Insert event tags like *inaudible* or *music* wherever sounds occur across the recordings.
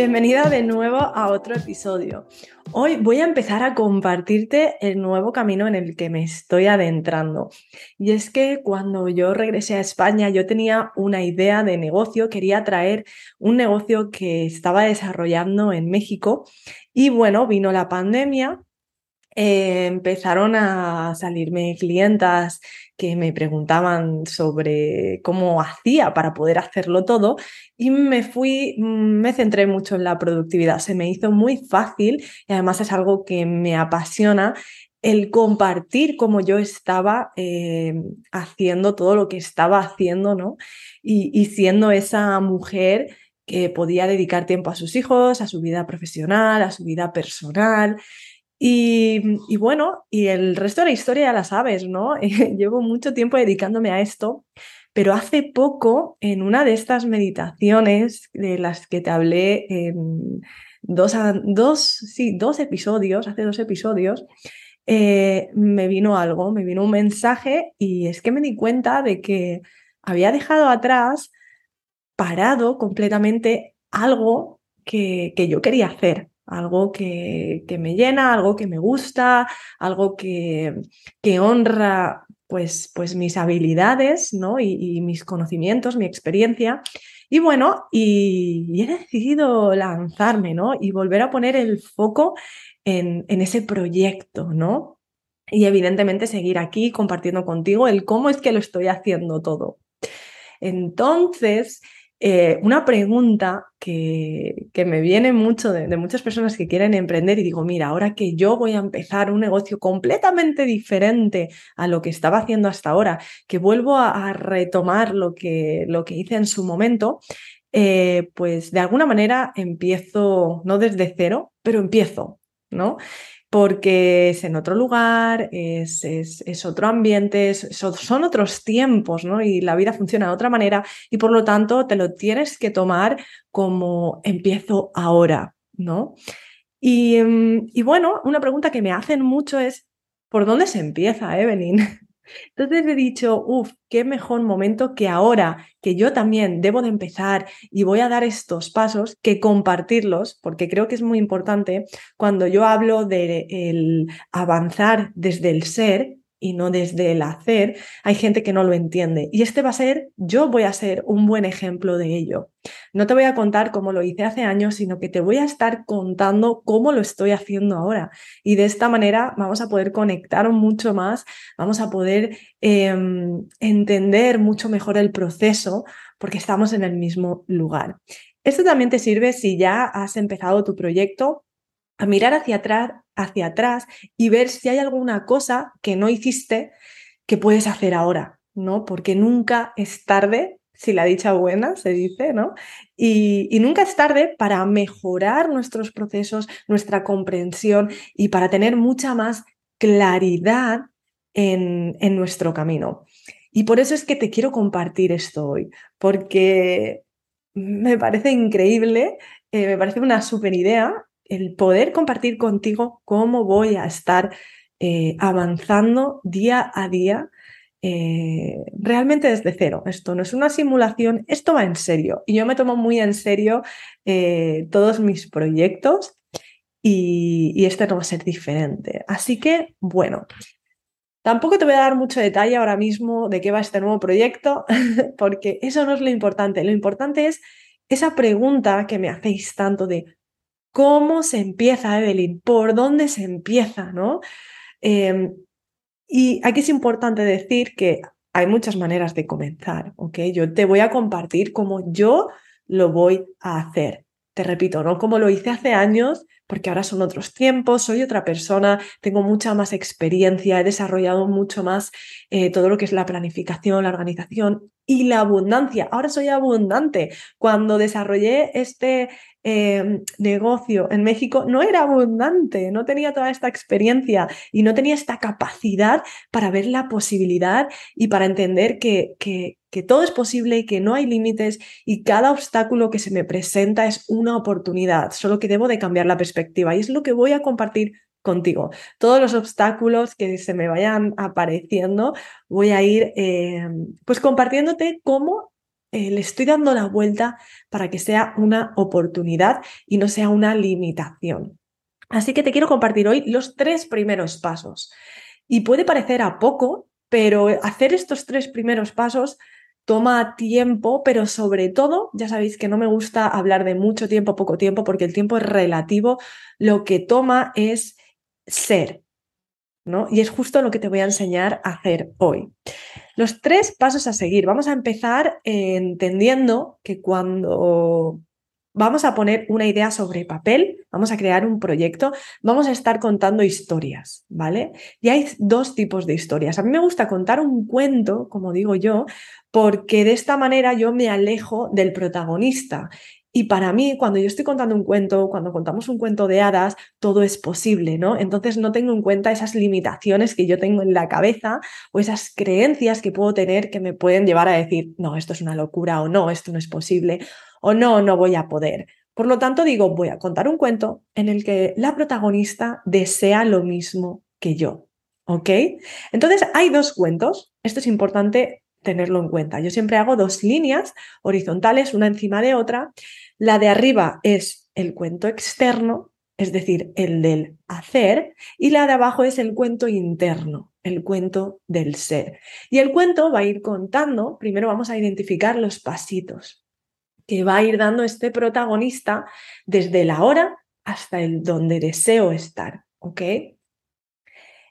Bienvenida de nuevo a otro episodio. Hoy voy a empezar a compartirte el nuevo camino en el que me estoy adentrando. Y es que cuando yo regresé a España yo tenía una idea de negocio, quería traer un negocio que estaba desarrollando en México y bueno, vino la pandemia eh, empezaron a salirme clientas que me preguntaban sobre cómo hacía para poder hacerlo todo y me fui, me centré mucho en la productividad. Se me hizo muy fácil y además es algo que me apasiona el compartir cómo yo estaba eh, haciendo todo lo que estaba haciendo, ¿no? y siendo esa mujer que podía dedicar tiempo a sus hijos, a su vida profesional, a su vida personal. Y, bueno, y el resto de la historia ya la sabes, ¿no? *laughs* Llevo mucho tiempo dedicándome a esto, pero hace poco, en una de estas meditaciones de las que te hablé en dos, dos, sí, dos episodios, hace dos episodios, eh, me vino algo, me vino un mensaje y es que me di cuenta de que había dejado atrás, parado completamente, algo que, que yo quería hacer algo que, me llena, algo que me gusta, algo que, que honra pues, pues mis habilidades ¿no? y, mis conocimientos, mi experiencia. Y bueno, y, he decidido lanzarme ¿no? y volver a poner el foco en, en ese proyecto, ¿no? Y evidentemente seguir aquí compartiendo contigo el cómo es que lo estoy haciendo todo. Entonces, eh, una pregunta que, que, me viene mucho de, muchas personas que quieren emprender y digo, mira, ahora que yo voy a empezar un negocio completamente diferente a lo que estaba haciendo hasta ahora, que vuelvo a, retomar lo que, lo que hice en su momento, eh, pues de alguna manera empiezo, no desde cero, pero empiezo, ¿no? porque es en otro lugar, es, es, otro ambiente, son otros tiempos, ¿no? Y la vida funciona de otra manera y por lo tanto te lo tienes que tomar como empiezo ahora, ¿no? Y, mm, y bueno, una pregunta que me hacen mucho es, ¿por dónde se empieza, Evelyn? Entonces he dicho, uff, qué mejor momento que ahora que yo también debo de empezar y voy a dar estos pasos, que compartirlos, porque creo que es muy importante cuando yo hablo de el avanzar desde el ser, y no desde el hacer, hay gente que no lo entiende. Y este va a ser, yo voy a ser un buen ejemplo de ello. No te voy a contar cómo lo hice hace años, sino que te voy a estar contando cómo lo estoy haciendo ahora. Y de esta manera vamos a poder conectar mucho más, vamos a poder em, entender mucho mejor el proceso porque estamos en el mismo lugar. Esto también te sirve si ya has empezado tu proyecto a mirar hacia atrás, hacia atrás y ver si hay alguna cosa que no hiciste que puedes hacer ahora, ¿no? Porque nunca es tarde, si la dicha buena se dice, ¿no? Y, nunca es tarde para mejorar nuestros procesos, nuestra comprensión y para tener mucha más claridad en, en nuestro camino. Y por eso es que te quiero compartir esto hoy, porque me parece increíble, eh, me parece una super idea el poder compartir contigo cómo voy a estar eh, avanzando día a día eh, realmente desde cero. Esto no es una simulación, esto va en serio. Y yo me tomo muy en serio eh, todos mis proyectos y, y este no va a ser diferente. Así que, bueno, Tampoco te voy a dar mucho detalle ahora mismo de qué va este nuevo proyecto, *laughs* porque eso no es lo importante. Lo importante es esa pregunta que me hacéis tanto de ¿Cómo se empieza, Evelyn? ¿Por dónde se empieza? ¿no? Em, Y aquí es importante decir que hay muchas maneras de comenzar, ¿ok? Yo te voy a compartir cómo yo lo voy a hacer. Te repito, no como lo hice hace años, porque ahora son otros tiempos, soy otra persona, tengo mucha más experiencia, he desarrollado mucho más eh, todo lo que es la planificación, la organización y la abundancia. Ahora soy abundante. Cuando desarrollé este Em, negocio en México no era abundante, no tenía toda esta experiencia y no tenía esta capacidad para ver la posibilidad y para entender que, que, todo es posible y que no hay límites y cada obstáculo que se me presenta es una oportunidad, solo que debo de cambiar la perspectiva y es lo que voy a compartir contigo. Todos los obstáculos que se me vayan apareciendo, voy a ir em, pues compartiéndote cómo eh, le estoy dando la vuelta para que sea una oportunidad y no sea una limitación. Así que te quiero compartir hoy los tres primeros pasos. Y puede parecer a poco, pero hacer estos tres primeros pasos toma tiempo, pero sobre todo, ya sabéis que no me gusta hablar de mucho tiempo, poco tiempo, porque el tiempo es relativo. Lo que toma es ser, ¿no? Y es justo lo que te voy a enseñar a hacer hoy. Los tres pasos a seguir. Vamos a empezar entendiendo que cuando vamos a poner una idea sobre papel, vamos a crear un proyecto, vamos a estar contando historias, ¿vale? Y hay dos tipos de historias. A mí me gusta contar un cuento, como digo yo, porque de esta manera yo me alejo del protagonista y para mí, cuando yo estoy contando un cuento, cuando contamos un cuento de hadas, todo es posible, ¿no? Entonces no tengo en cuenta esas limitaciones que yo tengo en la cabeza o esas creencias que puedo tener que me pueden llevar a decir, no, esto es una locura o no, esto no es posible o no, no voy a poder. Por lo tanto, digo, voy a contar un cuento en el que la protagonista desea lo mismo que yo. ¿Ok? Entonces, hay dos cuentos. Esto es importante tenerlo en cuenta. Yo siempre hago dos líneas horizontales, una encima de otra. La de arriba es el cuento externo, es decir, el del hacer, y la de abajo es el cuento interno, el cuento del ser. Y el cuento va a ir contando, primero vamos a identificar los pasitos que va a ir dando este protagonista desde la hora hasta el donde deseo estar, ¿ok?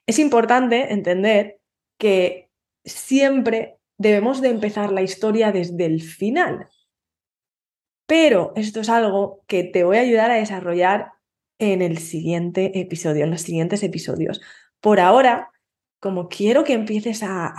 Es importante entender que siempre debemos de empezar la historia desde el final. Pero esto es algo que te voy a ayudar a desarrollar en el siguiente episodio, en los siguientes episodios. Por ahora, como quiero que empieces a,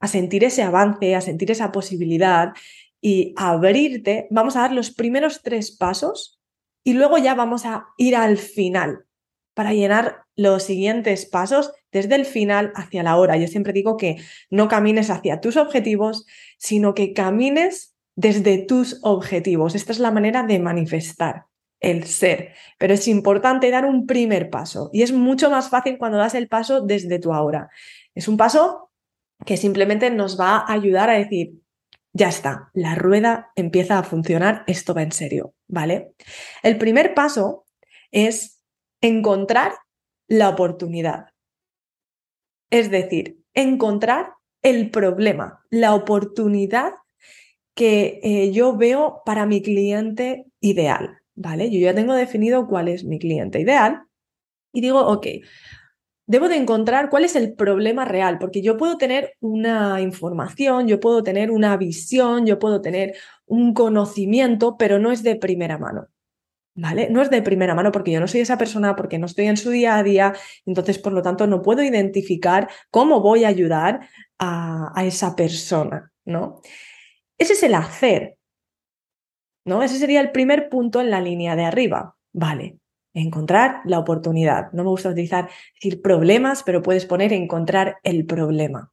a sentir ese avance, a sentir esa posibilidad y a abrirte, vamos a dar los primeros tres pasos y luego ya vamos a ir al final para llenar los siguientes pasos desde el final hacia la hora. Yo siempre digo que no camines hacia tus objetivos, sino que camines desde tus objetivos. Esta es la manera de manifestar el ser. Pero es importante dar un primer paso y es mucho más fácil cuando das el paso desde tu ahora. Es un paso que simplemente nos va a ayudar a decir, ya está, la rueda empieza a funcionar, esto va en serio, ¿vale? El primer paso es encontrar la oportunidad. Es decir, encontrar el problema, la oportunidad que eh, yo veo para mi cliente ideal, ¿vale? Yo ya tengo definido cuál es mi cliente ideal y digo, ok, debo de encontrar cuál es el problema real, porque yo puedo tener una información, yo puedo tener una visión, yo puedo tener un conocimiento, pero no es de primera mano. ¿Vale? No es de primera mano porque yo no soy esa persona, porque no estoy en su día a día, entonces por lo tanto no puedo identificar cómo voy a ayudar a, esa persona, ¿no? Ese es el hacer, ¿no? Ese sería el primer punto en la línea de arriba, ¿vale? Encontrar la oportunidad. No me gusta utilizar decir problemas, pero puedes poner encontrar el problema.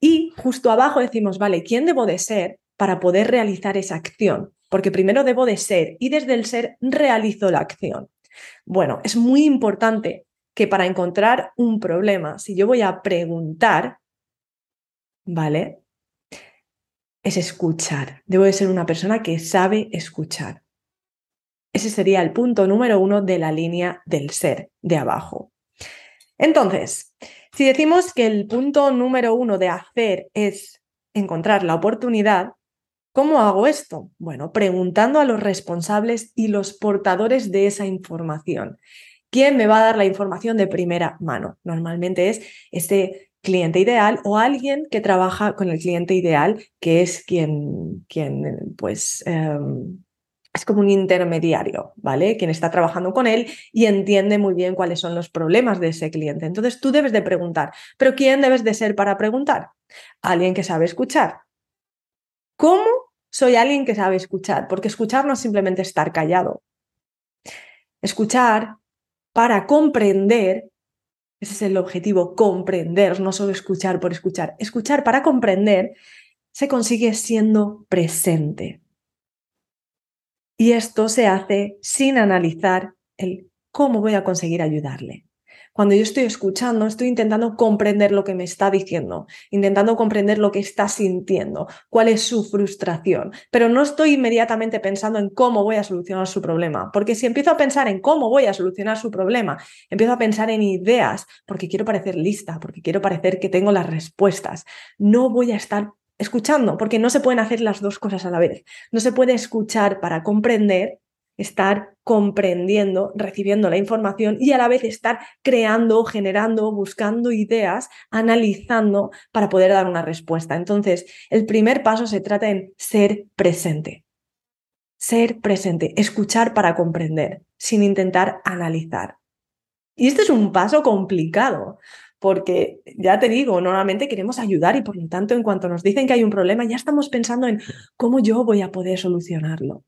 Y justo abajo decimos, vale, ¿quién debo de ser para poder realizar esa acción? Porque primero debo de ser y desde el ser realizo la acción. Bueno, es muy importante que para encontrar un problema, si yo voy a preguntar, ¿vale? Es escuchar. Debo de ser una persona que sabe escuchar. Ese sería el punto número uno de la línea del ser de abajo. Entonces, si decimos que el punto número uno de hacer es encontrar la oportunidad, ¿Cómo hago esto? Bueno, preguntando a los responsables y los portadores de esa información. ¿Quién me va a dar la información de primera mano? Normalmente es ese cliente ideal o alguien que trabaja con el cliente ideal, que es quien, quien pues, em, es como un intermediario, ¿vale? Quien está trabajando con él y entiende muy bien cuáles son los problemas de ese cliente. Entonces tú debes de preguntar, pero ¿quién debes de ser para preguntar? Alguien que sabe escuchar. ¿Cómo soy alguien que sabe escuchar? Porque escuchar no es simplemente estar callado. Escuchar para comprender, ese es el objetivo, comprender, no solo escuchar por escuchar. Escuchar para comprender se consigue siendo presente. Y esto se hace sin analizar el cómo voy a conseguir ayudarle. Cuando yo estoy escuchando, estoy intentando comprender lo que me está diciendo, intentando comprender lo que está sintiendo, cuál es su frustración, pero no estoy inmediatamente pensando en cómo voy a solucionar su problema, porque si empiezo a pensar en cómo voy a solucionar su problema, empiezo a pensar en ideas, porque quiero parecer lista, porque quiero parecer que tengo las respuestas, no voy a estar escuchando, porque no se pueden hacer las dos cosas a la vez. No se puede escuchar para comprender, estar comprendiendo, recibiendo la información y a la vez estar creando, generando, buscando ideas, analizando para poder dar una respuesta. Entonces, el primer paso se trata en ser presente. Ser presente, escuchar para comprender, sin intentar analizar. Y este es un paso complicado, porque ya te digo, normalmente queremos ayudar y por lo tanto en cuanto nos dicen que hay un problema ya estamos pensando en cómo yo voy a poder solucionarlo.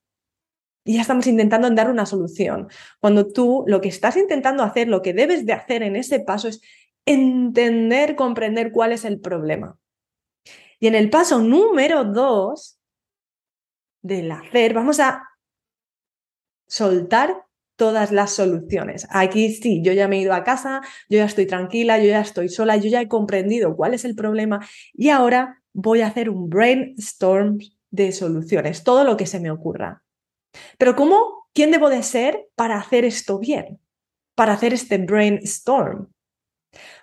Ya estamos intentando dar una solución. Cuando tú lo que estás intentando hacer, lo que debes de hacer en ese paso es entender, comprender cuál es el problema. Y en el paso número dos del hacer, vamos a soltar todas las soluciones. Aquí sí, yo ya me he ido a casa, yo ya estoy tranquila, yo ya estoy sola, yo ya he comprendido cuál es el problema y ahora voy a hacer un brainstorm de soluciones, todo lo que se me ocurra. Pero ¿cómo? ¿Quién debo de ser para hacer esto bien? Para hacer este brainstorm.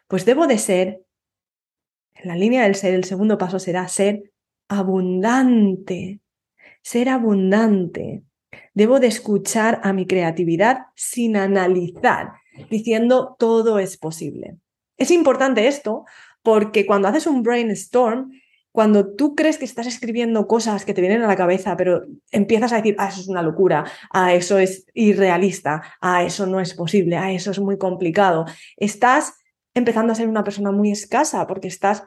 Pues debo de ser, en la línea del ser, el segundo paso será ser abundante. Ser abundante. Debo de escuchar a mi creatividad sin analizar, diciendo todo es posible. Es importante esto porque cuando haces un brainstorm, cuando tú crees que estás escribiendo cosas que te vienen a la cabeza, pero empiezas a decir, ah, eso es una locura, ah, eso es irrealista, ah, eso no es posible, ah, eso es muy complicado, estás empezando a ser una persona muy escasa porque estás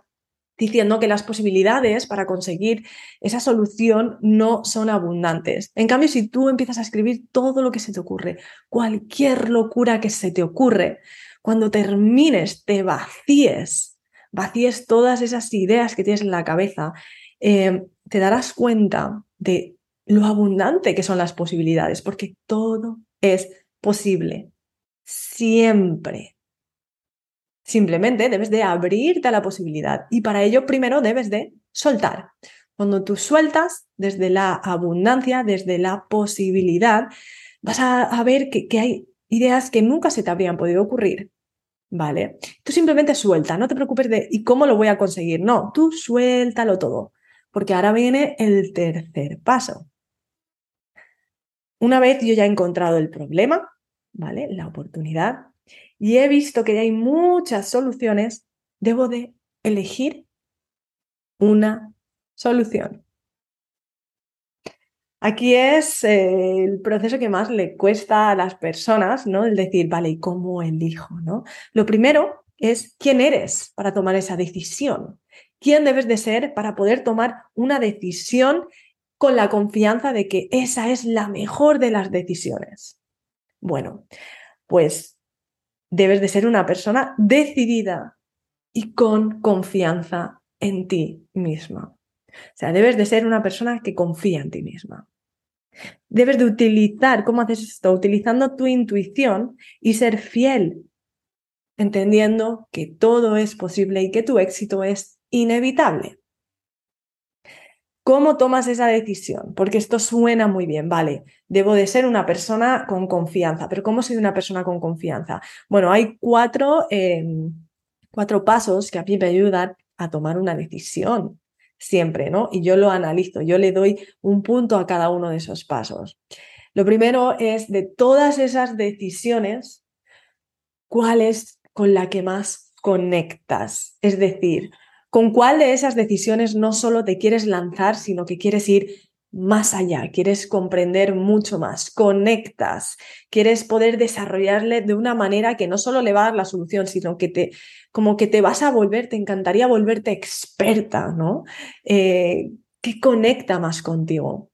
diciendo que las posibilidades para conseguir esa solución no son abundantes. En cambio, si tú empiezas a escribir todo lo que se te ocurre, cualquier locura que se te ocurre, cuando termines, te vacíes, vacíes todas esas ideas que tienes en la cabeza, eh, te darás cuenta de lo abundante que son las posibilidades, porque todo es posible, siempre. Simplemente debes de abrirte a la posibilidad y para ello primero debes de soltar. Cuando tú sueltas desde la abundancia, desde la posibilidad, vas a, ver que, que hay ideas que nunca se te habrían podido ocurrir. ¿Vale? Tú simplemente suelta, no te preocupes de ¿y cómo lo voy a conseguir? No, tú suéltalo todo, porque ahora viene el tercer paso. Una vez yo ya he encontrado el problema, ¿vale? La oportunidad, y he visto que hay muchas soluciones, debo de elegir una solución. Aquí es eh, el proceso que más le cuesta a las personas, ¿no? El decir, vale, ¿y cómo elijo? ¿no? Lo primero es quién eres para tomar esa decisión. ¿Quién debes de ser para poder tomar una decisión con la confianza de que esa es la mejor de las decisiones? Bueno, pues debes de ser una persona decidida y con confianza en ti misma. O sea, debes de ser una persona que confía en ti misma. Debes de utilizar, ¿cómo haces esto? Utilizando tu intuición y ser fiel, entendiendo que todo es posible y que tu éxito es inevitable. ¿Cómo tomas esa decisión? Porque esto suena muy bien, vale, debo de ser una persona con confianza, pero ¿cómo soy una persona con confianza? Bueno, hay cuatro, em, cuatro pasos que a mí me ayudan a tomar una decisión siempre, ¿no? Y yo lo analizo, yo le doy un punto a cada uno de esos pasos. Lo primero es de todas esas decisiones, cuál es con la que más conectas. Es decir, con cuál de esas decisiones no solo te quieres lanzar, sino que quieres ir más allá, quieres comprender mucho más, conectas, quieres poder desarrollarle de una manera que no solo le va a dar la solución, sino que te, como que te vas a volver, te encantaría volverte experta, ¿no? Eh, que conecta más contigo.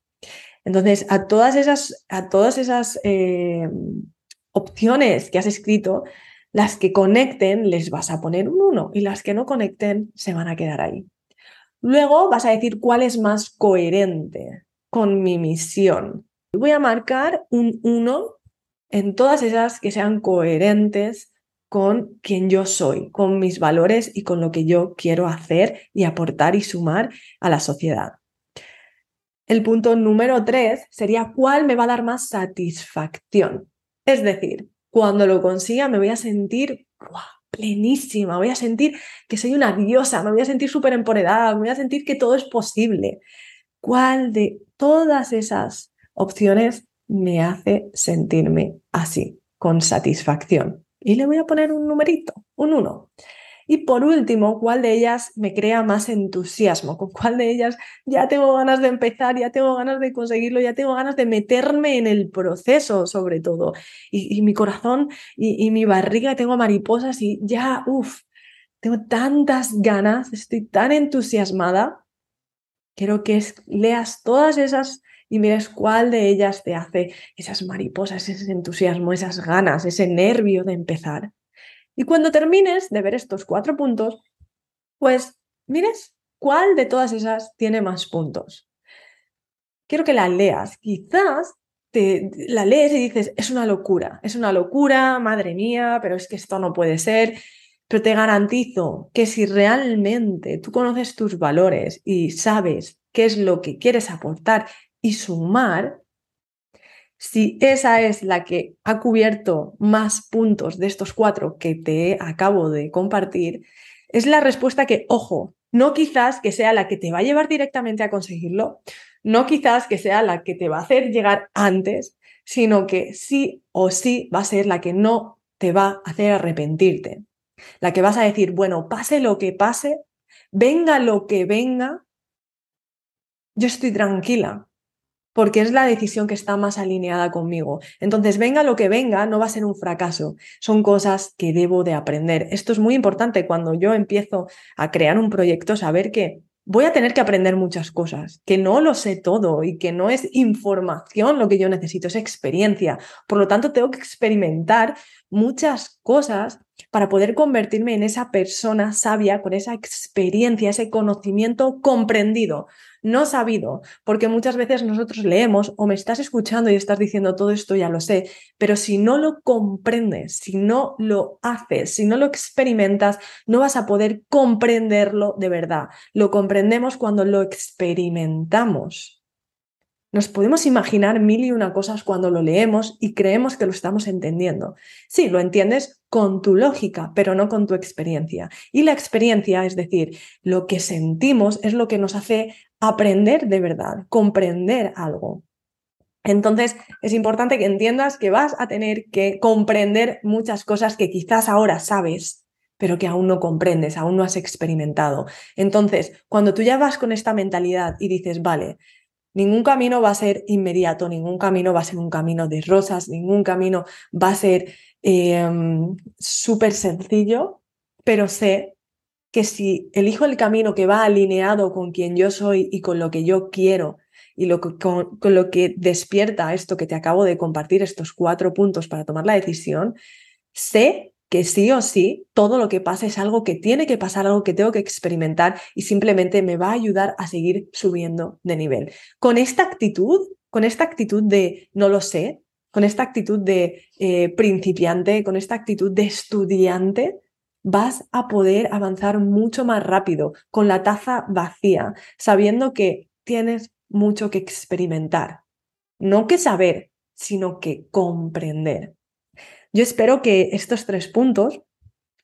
Entonces, a todas esas, a todas esas eh, opciones que has escrito, las que conecten les vas a poner un 1 y las que no conecten se van a quedar ahí. Luego vas a decir cuál es más coherente con mi misión. Voy a marcar un 1 en todas esas que sean coherentes con quien yo soy, con mis valores y con lo que yo quiero hacer y aportar y sumar a la sociedad. El punto número 3 sería cuál me va a dar más satisfacción. Es decir, cuando lo consiga me voy a sentir plenísima, voy a sentir que soy una diosa, me voy a sentir súper empoderada, me voy a sentir que todo es posible. ¿Cuál de todas esas opciones me hace sentirme así, con satisfacción? Y le voy a poner un numerito, un 1. Y por último, ¿cuál de ellas me crea más entusiasmo? ¿Con cuál de ellas ya tengo ganas de empezar, ya tengo ganas de conseguirlo, ya tengo ganas de meterme en el proceso sobre todo? Y, mi corazón y, y, mi barriga tengo mariposas y ya, uff, tengo tantas ganas, estoy tan entusiasmada Quiero que leas todas esas y mires cuál de ellas te hace esas mariposas, ese entusiasmo, esas ganas, ese nervio de empezar. Y cuando termines de ver estos cuatro puntos, pues mires cuál de todas esas tiene más puntos. Quiero que la leas. Quizás te, la lees y dices, es una locura, es una locura, madre mía, pero es que esto no puede ser. Pero te garantizo que si realmente tú conoces tus valores y sabes qué es lo que quieres aportar y sumar, si esa es la que ha cubierto más puntos de estos cuatro que te acabo de compartir, es la respuesta que, ojo, no quizás que sea la que te va a llevar directamente a conseguirlo, no quizás que sea la que te va a hacer llegar antes, sino que sí o sí va a ser la que no te va a hacer arrepentirte la que vas a decir, bueno, pase lo que pase, venga lo que venga, yo estoy tranquila, porque es la decisión que está más alineada conmigo. Entonces, venga lo que venga, no va a ser un fracaso. Son cosas que debo de aprender. Esto es muy importante cuando yo empiezo a crear un proyecto, saber que voy a tener que aprender muchas cosas, que no lo sé todo y que no es información lo que yo necesito, es experiencia. Por lo tanto, tengo que experimentar muchas cosas para poder convertirme en esa persona sabia con esa experiencia, ese conocimiento comprendido, no sabido, porque muchas veces nosotros leemos o me estás escuchando y estás diciendo todo esto ya lo sé, pero si no lo comprendes, si no lo haces, si no lo experimentas, no vas a poder comprenderlo de verdad. Lo comprendemos cuando lo experimentamos. Nos podemos imaginar mil y una cosas cuando lo leemos y creemos que lo estamos entendiendo. Sí, lo entiendes con tu lógica, pero no con tu experiencia. Y la experiencia, es decir, lo que sentimos es lo que nos hace aprender de verdad, comprender algo. Entonces, es importante que entiendas que vas a tener que comprender muchas cosas que quizás ahora sabes, pero que aún no comprendes, aún no has experimentado. Entonces, cuando tú ya vas con esta mentalidad y dices, vale, Ningún camino va a ser inmediato, ningún camino va a ser un camino de rosas, ningún camino va a ser em, súper sencillo, pero sé que si elijo el camino que va alineado con quien yo soy y con lo que yo quiero y lo con, con lo que despierta esto que te acabo de compartir, estos cuatro puntos para tomar la decisión, sé que sí o sí todo lo que pasa es algo que tiene que pasar, algo que tengo que experimentar y simplemente me va a ayudar a seguir subiendo de nivel. Con esta actitud, con esta actitud de no lo sé, con esta actitud de eh, principiante, con esta actitud de estudiante, vas a poder avanzar mucho más rápido, con la taza vacía, sabiendo que tienes mucho que experimentar. No que saber, sino que comprender. Yo espero que estos tres puntos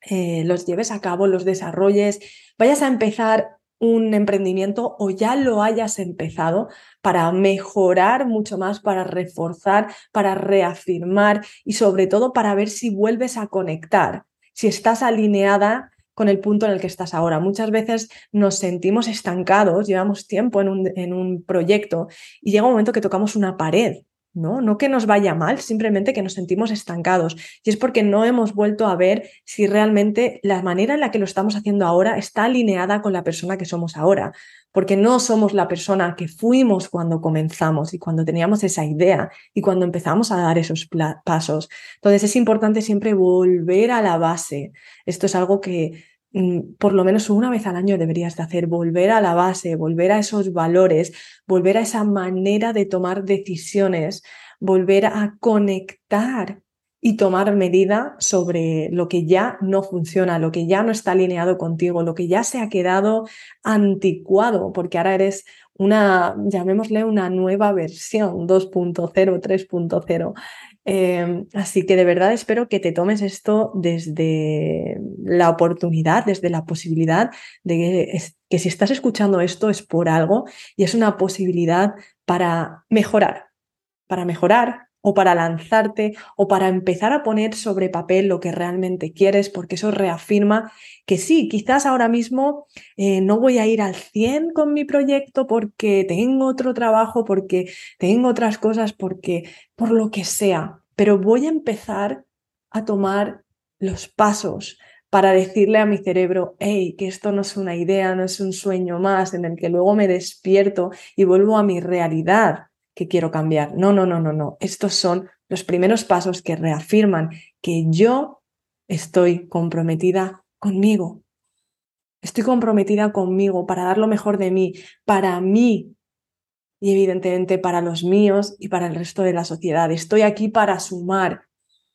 eh, los lleves a cabo, los desarrolles, vayas a empezar un emprendimiento o ya lo hayas empezado para mejorar mucho más, para reforzar, para reafirmar y sobre todo para ver si vuelves a conectar, si estás alineada con el punto en el que estás ahora. Muchas veces nos sentimos estancados, llevamos tiempo en un, en un proyecto y llega un momento que tocamos una pared ¿no? No que nos vaya mal, simplemente que nos sentimos estancados. Y es porque no hemos vuelto a ver si realmente la manera en la que lo estamos haciendo ahora está alineada con la persona que somos ahora. Porque no somos la persona que fuimos cuando comenzamos y cuando teníamos esa idea y cuando empezamos a dar esos pasos. Entonces es importante siempre volver a la base. Esto es algo que Mm, por lo menos una vez al año deberías de hacer, volver a la base, volver a esos valores, volver a esa manera de tomar decisiones, volver a conectar y tomar medida sobre lo que ya no funciona, lo que ya no está alineado contigo, lo que ya se ha quedado anticuado, porque ahora eres una, llamémosle una nueva versión 2.0, 3.0. Em, así que de verdad espero que te tomes esto desde la oportunidad, desde la posibilidad de que, que si estás escuchando esto es por algo y es una posibilidad para mejorar, para mejorar o para lanzarte o para empezar a poner sobre papel lo que realmente quieres, porque eso reafirma que sí, quizás ahora mismo eh, no voy a ir al 100 con mi proyecto porque tengo otro trabajo, porque tengo otras cosas, porque por lo que sea, pero voy a empezar a tomar los pasos para decirle a mi cerebro, hey, que esto no es una idea, no es un sueño más en el que luego me despierto y vuelvo a mi realidad que quiero cambiar. No, no, no, no, no. Estos son los primeros pasos que reafirman que yo estoy comprometida conmigo. Estoy comprometida conmigo para dar lo mejor de mí, para mí y evidentemente para los míos y para el resto de la sociedad. Estoy aquí para sumar.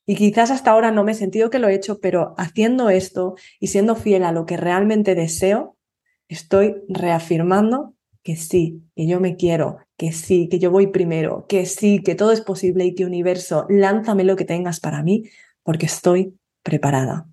Y quizás hasta ahora no me he sentido que lo he hecho, pero haciendo esto y siendo fiel a lo que realmente deseo, estoy reafirmando que sí, que yo me quiero, que sí, que yo voy primero, que sí, que todo es posible y que universo, lánzame lo que tengas para mí, porque estoy preparada.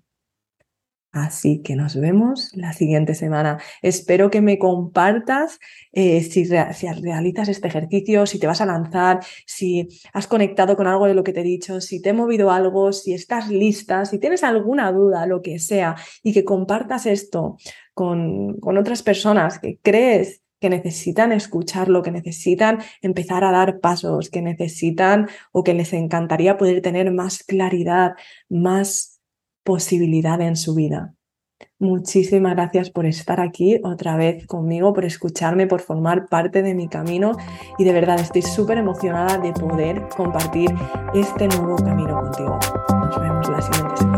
Así que nos vemos la siguiente semana. Espero que me compartas eh, si, realizas este ejercicio, si te vas a lanzar, si has conectado con algo de lo que te he dicho, si te he movido algo, si estás lista, si tienes alguna duda, lo que sea, y que compartas esto con, con otras personas que crees que necesitan escucharlo, que necesitan empezar a dar pasos, que necesitan o que les encantaría poder tener más claridad, más posibilidad en su vida. Muchísimas gracias por estar aquí otra vez conmigo, por escucharme, por formar parte de mi camino y de verdad estoy súper emocionada de poder compartir este nuevo camino contigo. Nos vemos la siguiente semana.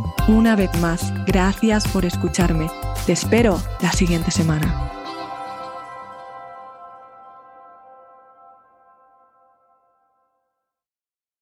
Una vez más, gracias por escucharme. Te espero la siguiente semana.